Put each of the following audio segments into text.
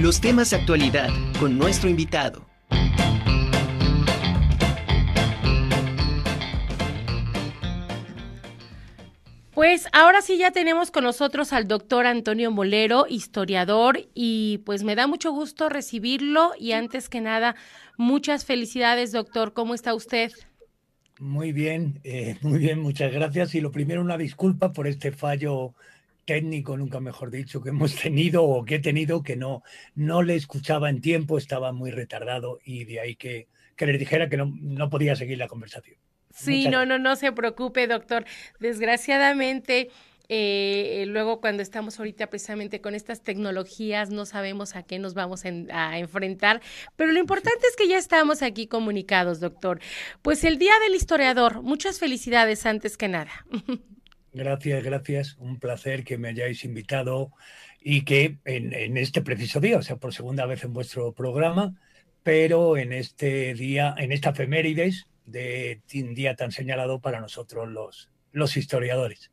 Los temas de actualidad con nuestro invitado. Pues ahora sí ya tenemos con nosotros al doctor Antonio Molero, historiador, y pues me da mucho gusto recibirlo y antes que nada, muchas felicidades, doctor. ¿Cómo está usted? Muy bien, eh, muy bien, muchas gracias. Y lo primero, una disculpa por este fallo técnico, nunca mejor dicho, que hemos tenido o que he tenido, que no, no le escuchaba en tiempo, estaba muy retardado y de ahí que, que le dijera que no, no podía seguir la conversación. Sí, no, no, no se preocupe, doctor. Desgraciadamente, eh, luego cuando estamos ahorita precisamente con estas tecnologías, no sabemos a qué nos vamos a enfrentar, pero lo importante es que ya estamos aquí comunicados, doctor. Pues el Día del Historiador, muchas felicidades antes que nada. Gracias, gracias. Un placer que me hayáis invitado y que en, en, este preciso día, o sea, por segunda vez en vuestro programa, pero en este día, en esta efemérides de un día tan señalado para nosotros los, los historiadores.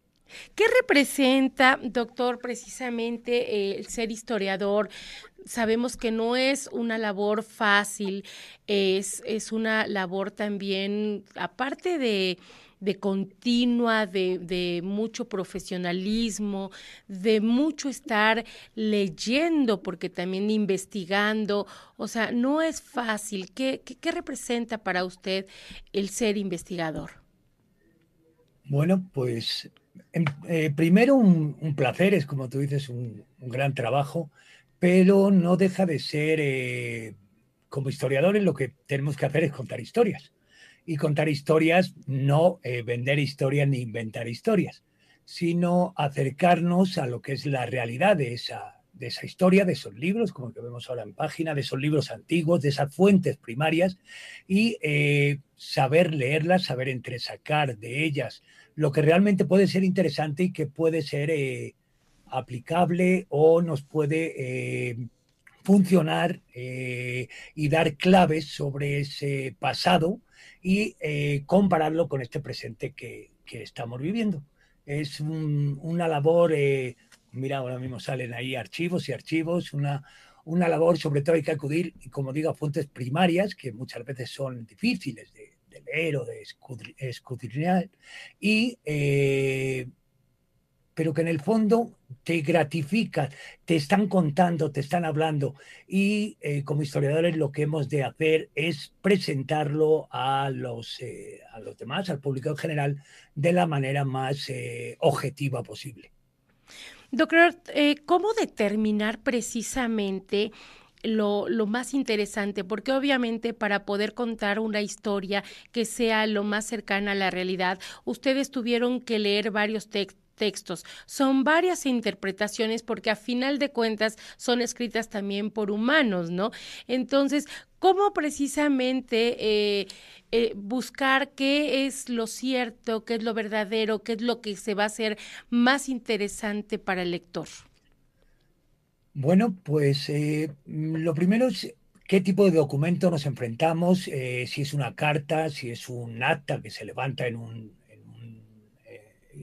¿Qué representa, doctor, precisamente eh, el ser historiador? Sabemos que no es una labor fácil, es, es una labor también, aparte de, de continua, de, de, mucho profesionalismo, de mucho estar leyendo, porque también investigando, o sea, no es fácil. ¿Qué, qué, qué representa para usted el ser investigador? Bueno, pues eh, primero un, placer, es como tú dices, un, un, gran trabajo, pero no deja de ser, eh, como historiadores, lo que tenemos que hacer es contar historias y contar historias, no eh, vender historias ni inventar historias, sino acercarnos a lo que es la realidad de esa, de esa historia, de esos libros, como que vemos ahora en página, de esos libros antiguos, de esas fuentes primarias, y eh, saber leerlas, saber entresacar de ellas lo que realmente puede ser interesante y que puede ser eh, aplicable o nos puede funcionar y dar claves sobre ese pasado y eh, compararlo con este presente que, que estamos viviendo. Es un, una labor, eh, mira, ahora mismo salen ahí archivos y archivos, una, una labor, sobre todo hay que acudir, como digo, a fuentes primarias, que muchas veces son difíciles de, de leer o de escudriñar, y eh, pero que en el fondo te gratifica, te están contando, te están hablando y eh, como historiadores lo que hemos de hacer es presentarlo a los, eh, a los demás, al público en general, de la manera más eh, objetiva posible. Doctor, ¿cómo determinar precisamente lo, lo, más interesante, porque obviamente para poder contar una historia que sea lo más cercana a la realidad, ustedes tuvieron que leer varios textos textos. Son varias interpretaciones porque a final de cuentas son escritas también por humanos, ¿no? Entonces, ¿cómo precisamente eh, eh, buscar qué es lo cierto, qué es lo verdadero, qué es lo que se va a hacer más interesante para el lector? Bueno, pues eh, lo primero es qué tipo de documento nos enfrentamos, si es una carta, si es un acta que se levanta en un,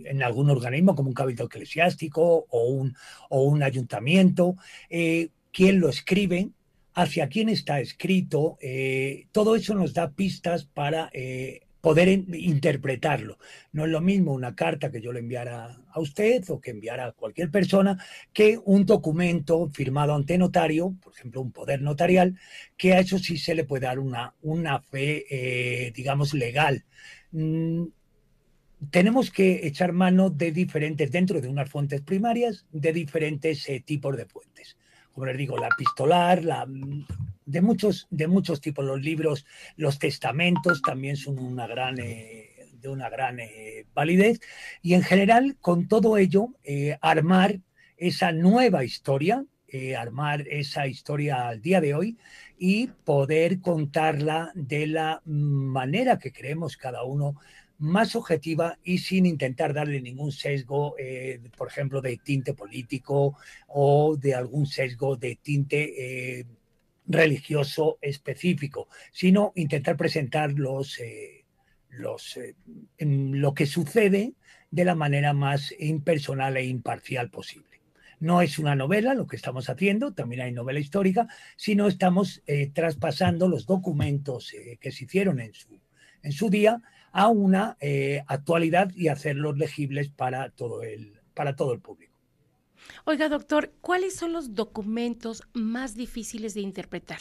en algún organismo como un cabildo eclesiástico o un, o un ayuntamiento, eh, quién lo escribe, hacia quién está escrito, eh, todo eso nos da pistas para eh, poder interpretarlo. No es lo mismo una carta que yo le enviara a usted o que enviara a cualquier persona que un documento firmado ante notario, por ejemplo, un poder notarial, que a eso sí se le puede dar una, una fe, eh, digamos, legal. Mm, tenemos que echar mano de diferentes, dentro de unas fuentes primarias, de diferentes eh, tipos de fuentes. Como les digo, la epistolar, la, de, muchos, de muchos tipos, los libros, los testamentos también son una gran, eh, de una gran eh, validez. Y en general, con todo ello, armar esa nueva historia, armar esa historia al día de hoy y poder contarla de la manera que creemos cada uno más objetiva y sin intentar darle ningún sesgo, eh, por ejemplo, de tinte político o de algún sesgo de tinte eh, religioso específico, sino intentar presentar los, eh, los, lo que sucede de la manera más impersonal e imparcial posible. No es una novela lo que estamos haciendo, también hay novela histórica, sino estamos traspasando los documentos que se hicieron en su, en su día a una eh, actualidad y hacerlos legibles para todo el, para todo el público. Oiga, doctor, ¿cuáles son los documentos más difíciles de interpretar?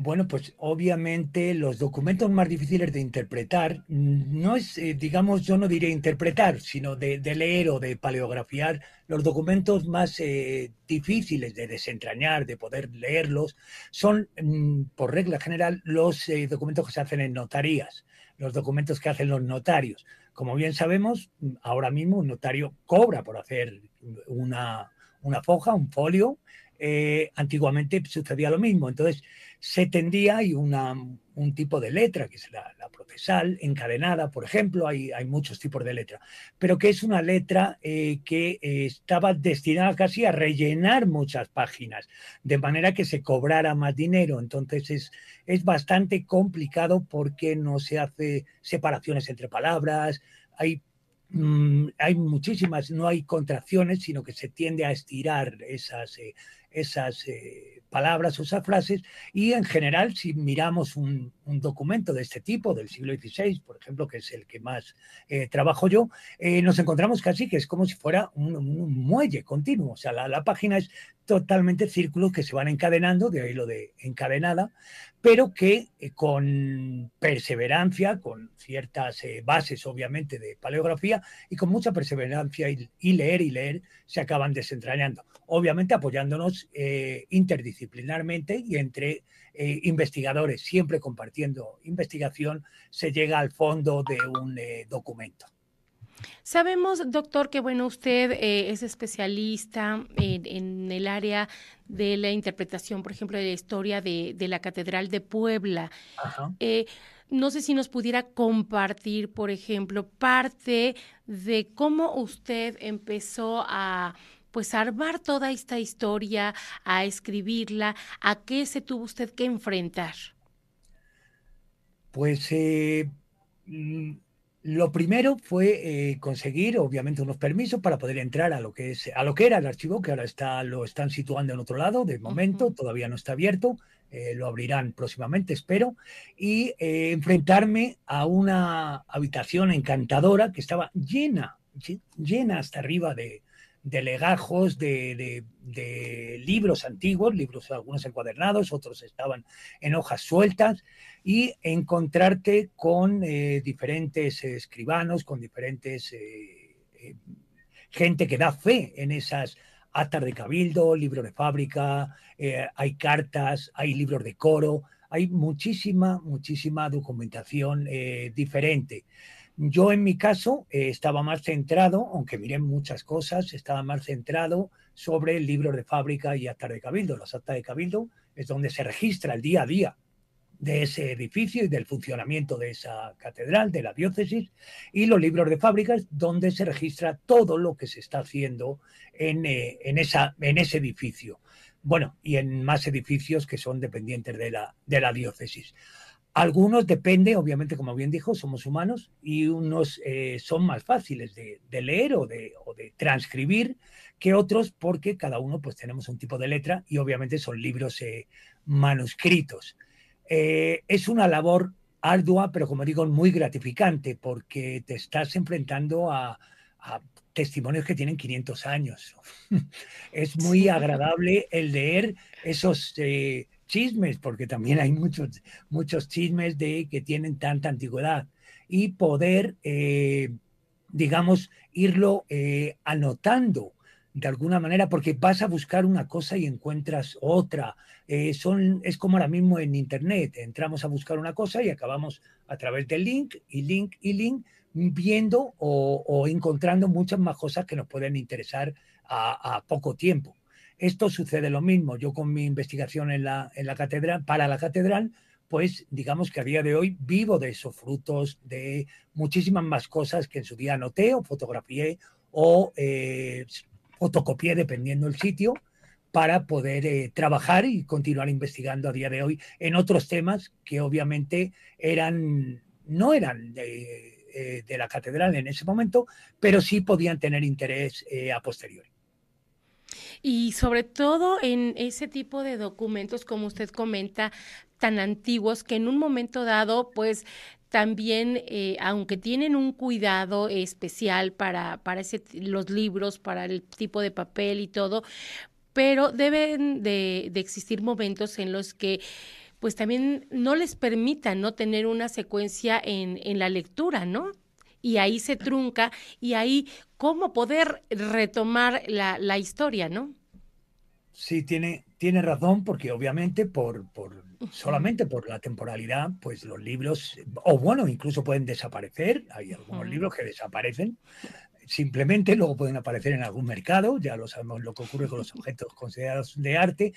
Bueno, pues obviamente los documentos más difíciles de interpretar no es, eh, digamos, yo no diría interpretar, sino de, leer o de paleografiar. Los documentos más eh, difíciles de desentrañar, de poder leerlos, son, mm, por regla general, los eh, documentos que se hacen en notarías, los documentos que hacen los notarios. Como bien sabemos, ahora mismo un notario cobra por hacer una, una foja, un folio. Antiguamente sucedía lo mismo. Entonces, se tendía, hay una, un tipo de letra, que es la, procesal, encadenada, por ejemplo, hay, hay, muchos tipos de letra, pero que es una letra eh, que eh, estaba destinada casi a rellenar muchas páginas, de manera que se cobrara más dinero. Entonces es, es bastante complicado porque no se hace separaciones entre palabras, hay mm, hay muchísimas, no hay contracciones, sino que se tiende a estirar esas, eh, esas palabras o esas frases y en general si miramos un, documento de este tipo del siglo XVI, por ejemplo, que es el que más eh, trabajo yo, eh, nos encontramos casi que es como si fuera un, muelle continuo, o sea, la, página es totalmente círculos que se van encadenando, de ahí lo de encadenada, pero que eh, con perseverancia, con ciertas bases obviamente de paleografía y con mucha perseverancia y, leer y leer, se acaban desentrañando. Obviamente apoyándonos interdisciplinariamente disciplinarmente y entre eh, investigadores, siempre compartiendo investigación, se llega al fondo de un eh, documento. Sabemos, doctor, que bueno, usted eh, es especialista en, el área de la interpretación, por ejemplo, de la historia de, de la Catedral de Puebla. no sé si nos pudiera compartir, por ejemplo, parte de cómo usted empezó a pues armar toda esta historia, a escribirla, ¿a qué se tuvo usted que enfrentar? Pues eh, mm, lo primero fue eh, conseguir, obviamente, unos permisos para poder entrar a lo que es, a lo que era el archivo, que ahora está, lo están situando en otro lado, de momento, todavía no está abierto, eh, lo abrirán próximamente, espero, y enfrentarme a una habitación encantadora que estaba llena, llena hasta arriba de, de legajos de, libros antiguos, libros algunos encuadernados, otros estaban en hojas sueltas, y encontrarte con eh, diferentes escribanos, con diferentes eh, eh, gente que da fe en esas actas de cabildo, libros de fábrica, hay cartas, hay libros de coro, hay muchísima, muchísima documentación diferente. Yo en mi caso eh, estaba más centrado, aunque miré muchas cosas, estaba más centrado sobre el libro de fábrica y actas de cabildo. Las actas de cabildo es donde se registra el día a día de ese edificio y del funcionamiento de esa catedral, de la diócesis, y los libros de fábrica es donde se registra todo lo que se está haciendo en, eh, esa, ese edificio. Bueno, y en más edificios que son dependientes de la diócesis. Algunos depende, obviamente, como bien dijo, somos humanos y unos eh, son más fáciles de, leer o de, transcribir que otros porque cada uno pues tenemos un tipo de letra y obviamente son libros eh, manuscritos. Eh, es una labor ardua, pero como digo, muy gratificante porque te estás enfrentando a, a testimonios que tienen 500 años. es muy agradable el leer esos chismes, porque también hay muchos, muchos chismes de que tienen tanta antigüedad, y poder, eh, digamos, irlo eh, anotando de alguna manera, porque vas a buscar una cosa y encuentras otra. Eh, son, es como ahora mismo en Internet, entramos a buscar una cosa y acabamos a través del link y link y link viendo o, encontrando muchas más cosas que nos pueden interesar a poco tiempo. Esto sucede lo mismo. Yo con mi investigación en la, en la catedral, para la catedral, pues digamos que a día de hoy vivo de esos frutos, de muchísimas más cosas que en su día anoté o fotografié o eh, fotocopié, dependiendo del sitio, para poder eh, trabajar y continuar investigando a día de hoy en otros temas que obviamente eran, no eran de, eh, de la catedral en ese momento, pero sí podían tener interés a posteriori. Y sobre todo en ese tipo de documentos, como usted comenta, tan antiguos que en un momento dado, pues también, eh, aunque tienen un cuidado especial para, para ese, los libros, para el tipo de papel y todo, pero deben de, de existir momentos en los que pues también no les permitan no tener una secuencia en, en la lectura, ¿no? Y ahí se trunca y ahí cómo poder retomar la, la historia, ¿no? Sí, tiene, tiene razón, porque obviamente por, por solamente por la temporalidad, pues los libros, o bueno, incluso pueden desaparecer. Hay algunos libros que desaparecen simplemente, luego pueden aparecer en algún mercado, ya lo sabemos lo que ocurre con los objetos considerados de arte,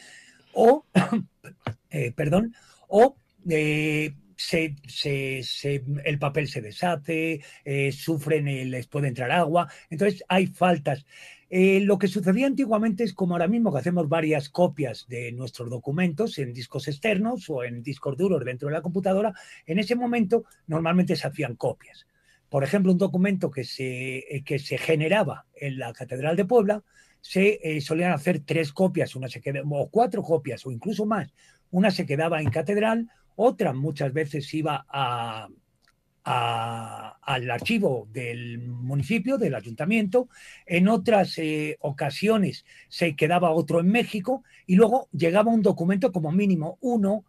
o, eh, perdón, o eh, se, se, el papel se deshace, eh, sufren, les puede entrar agua, entonces hay faltas. Eh, lo que sucedía antiguamente es como ahora mismo que hacemos varias copias de nuestros documentos en discos externos o en discos duros dentro de la computadora, en ese momento normalmente se hacían copias. Por ejemplo, un documento que se, eh, que se generaba en la Catedral de Puebla, se eh, solían hacer tres copias, una se quedaba, o cuatro copias, o incluso más. Una se quedaba en catedral, otra muchas veces iba al archivo del municipio, del ayuntamiento. En otras eh, ocasiones se quedaba otro en México y luego llegaba un documento como mínimo uno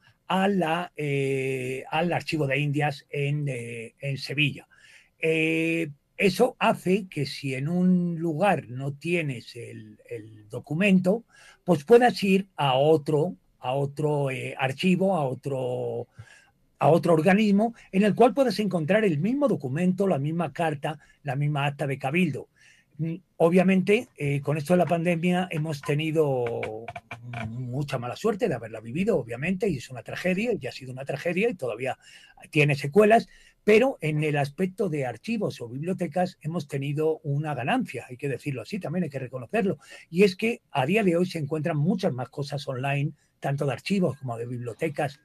eh, al archivo de Indias en, eh, Sevilla. eso hace que si en un lugar no tienes el, el documento, pues puedas ir a otro, a otro archivo, a otro a otro organismo en el cual puedes encontrar el mismo documento, la misma carta, la misma acta de cabildo. Mm, obviamente, eh, con esto de la pandemia hemos tenido mucha mala suerte de haberla vivido, obviamente, y es una tragedia, y ha sido una tragedia y todavía tiene secuelas, pero en el aspecto de archivos o bibliotecas hemos tenido una ganancia, hay que decirlo así, también hay que reconocerlo, y es que a día de hoy se encuentran muchas más cosas online, tanto de archivos como de bibliotecas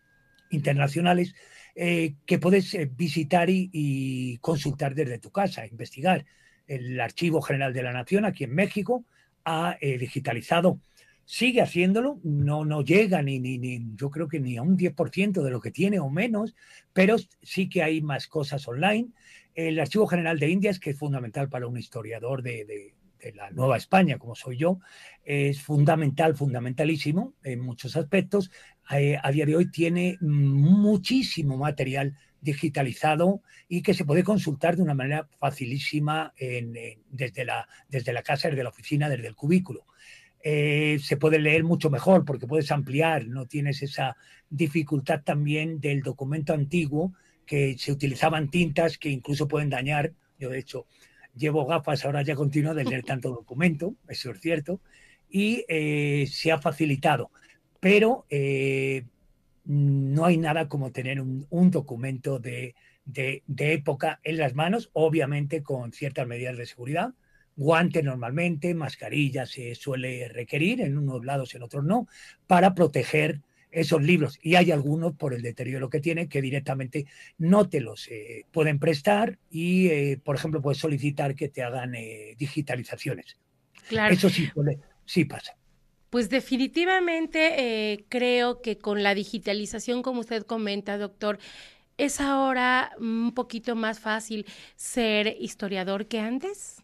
internacionales eh, que puedes eh, visitar y, consultar desde tu casa, investigar. El Archivo General de la Nación aquí en México ha eh, digitalizado, sigue haciéndolo, no, no llega ni, ni, ni, yo creo que ni a un 10% de lo que tiene o menos, pero sí que hay más cosas online. El Archivo General de Indias, que es fundamental para un historiador de, de la Nueva España, como soy yo, es fundamental, fundamentalísimo en muchos aspectos. Eh, a día de hoy tiene muchísimo material digitalizado y que se puede consultar de una manera facilísima desde, la, desde la casa, desde la oficina, desde el cubículo. Eh, se puede leer mucho mejor porque puedes ampliar, no tienes esa dificultad también del documento antiguo que se utilizaban tintas que incluso pueden dañar. Yo, de hecho, llevo gafas ahora ya continúo de leer tanto documento, eso es cierto, y eh, se ha facilitado pero eh, no hay nada como tener un, documento de, época en las manos, obviamente con ciertas medidas de seguridad. Guantes normalmente, mascarilla se suele requerir, en unos lados, en otros no, para proteger esos libros. Y hay algunos, por el deterioro que tienen, que directamente no te los eh, pueden prestar y, eh, por ejemplo, puedes solicitar que te hagan digitalizaciones. Claro. Eso sí, sí pasa. Pues definitivamente eh, creo que con la digitalización, como usted comenta, doctor, es ahora un poquito más fácil ser historiador que antes.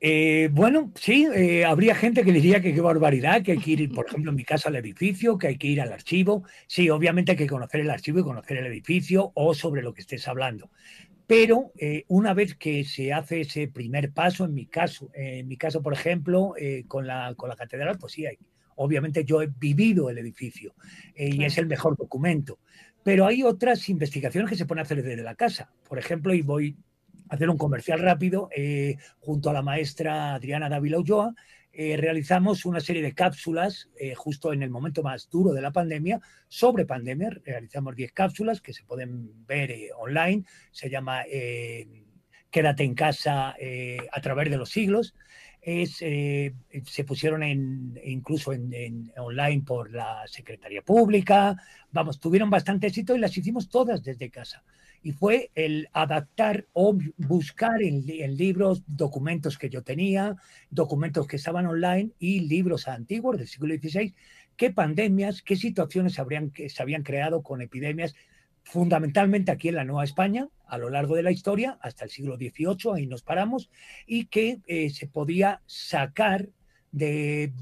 Eh, bueno, sí, eh, habría gente que diría que qué barbaridad, que hay que ir, por ejemplo, en mi casa al edificio, que hay que ir al archivo. Sí, obviamente hay que conocer el archivo y conocer el edificio o sobre lo que estés hablando. Pero eh, una vez que se hace ese primer paso, en mi caso, en mi caso, por ejemplo, eh, con, la, con la catedral, pues sí, hay, obviamente yo he vivido el edificio eh, y es el mejor documento. Pero hay otras investigaciones que se pueden hacer desde la casa. Por ejemplo, y voy hacer un comercial rápido, junto a la maestra Adriana Dávila Ulloa, eh, realizamos una serie de cápsulas eh, justo en el momento más duro de la pandemia sobre pandemia. Realizamos 10 cápsulas que se pueden ver eh, online. Se llama Quédate en casa a través de los siglos. Es, eh, se pusieron en, incluso en, online por la Secretaría Pública, vamos, tuvieron bastante éxito y las hicimos todas desde casa. Y fue el adaptar o buscar en, libros documentos que yo tenía, documentos que estaban online y libros antiguos del siglo XVI, qué pandemias, qué situaciones habrían, que se habían creado con epidemias fundamentalmente aquí en la Nueva España, a lo largo de la historia, hasta el siglo XVIII, ahí nos paramos, y que eh, se podía sacar de,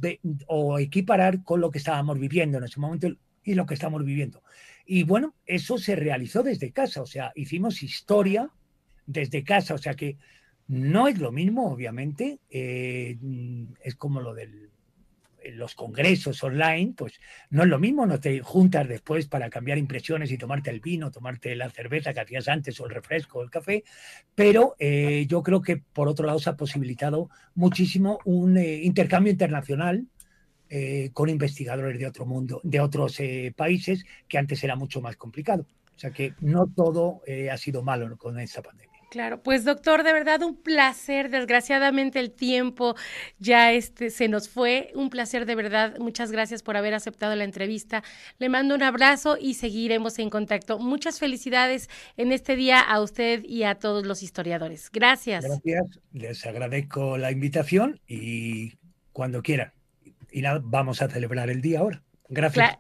o equiparar con lo que estábamos viviendo en ese momento y lo que estamos viviendo. Y bueno, eso se realizó desde casa, o sea, hicimos historia desde casa, o sea que no es lo mismo, obviamente, eh, es como lo del los congresos online, pues no es lo mismo, no te juntas después para cambiar impresiones y tomarte el vino, tomarte la cerveza que hacías antes o el refresco o el café, pero eh, yo creo que por otro lado se ha posibilitado muchísimo un eh, intercambio internacional eh, con investigadores de otro mundo, de otros países, que antes era mucho más complicado. O sea que no todo ha sido malo con esa pandemia. Claro, pues doctor, de verdad un placer. Desgraciadamente el tiempo ya este se nos fue. Un placer de verdad. Muchas gracias por haber aceptado la entrevista. Le mando un abrazo y seguiremos en contacto. Muchas felicidades en este día a usted y a todos los historiadores. Gracias. Gracias. Les agradezco la invitación y cuando quieran. Y nada, vamos a celebrar el día ahora. Gracias.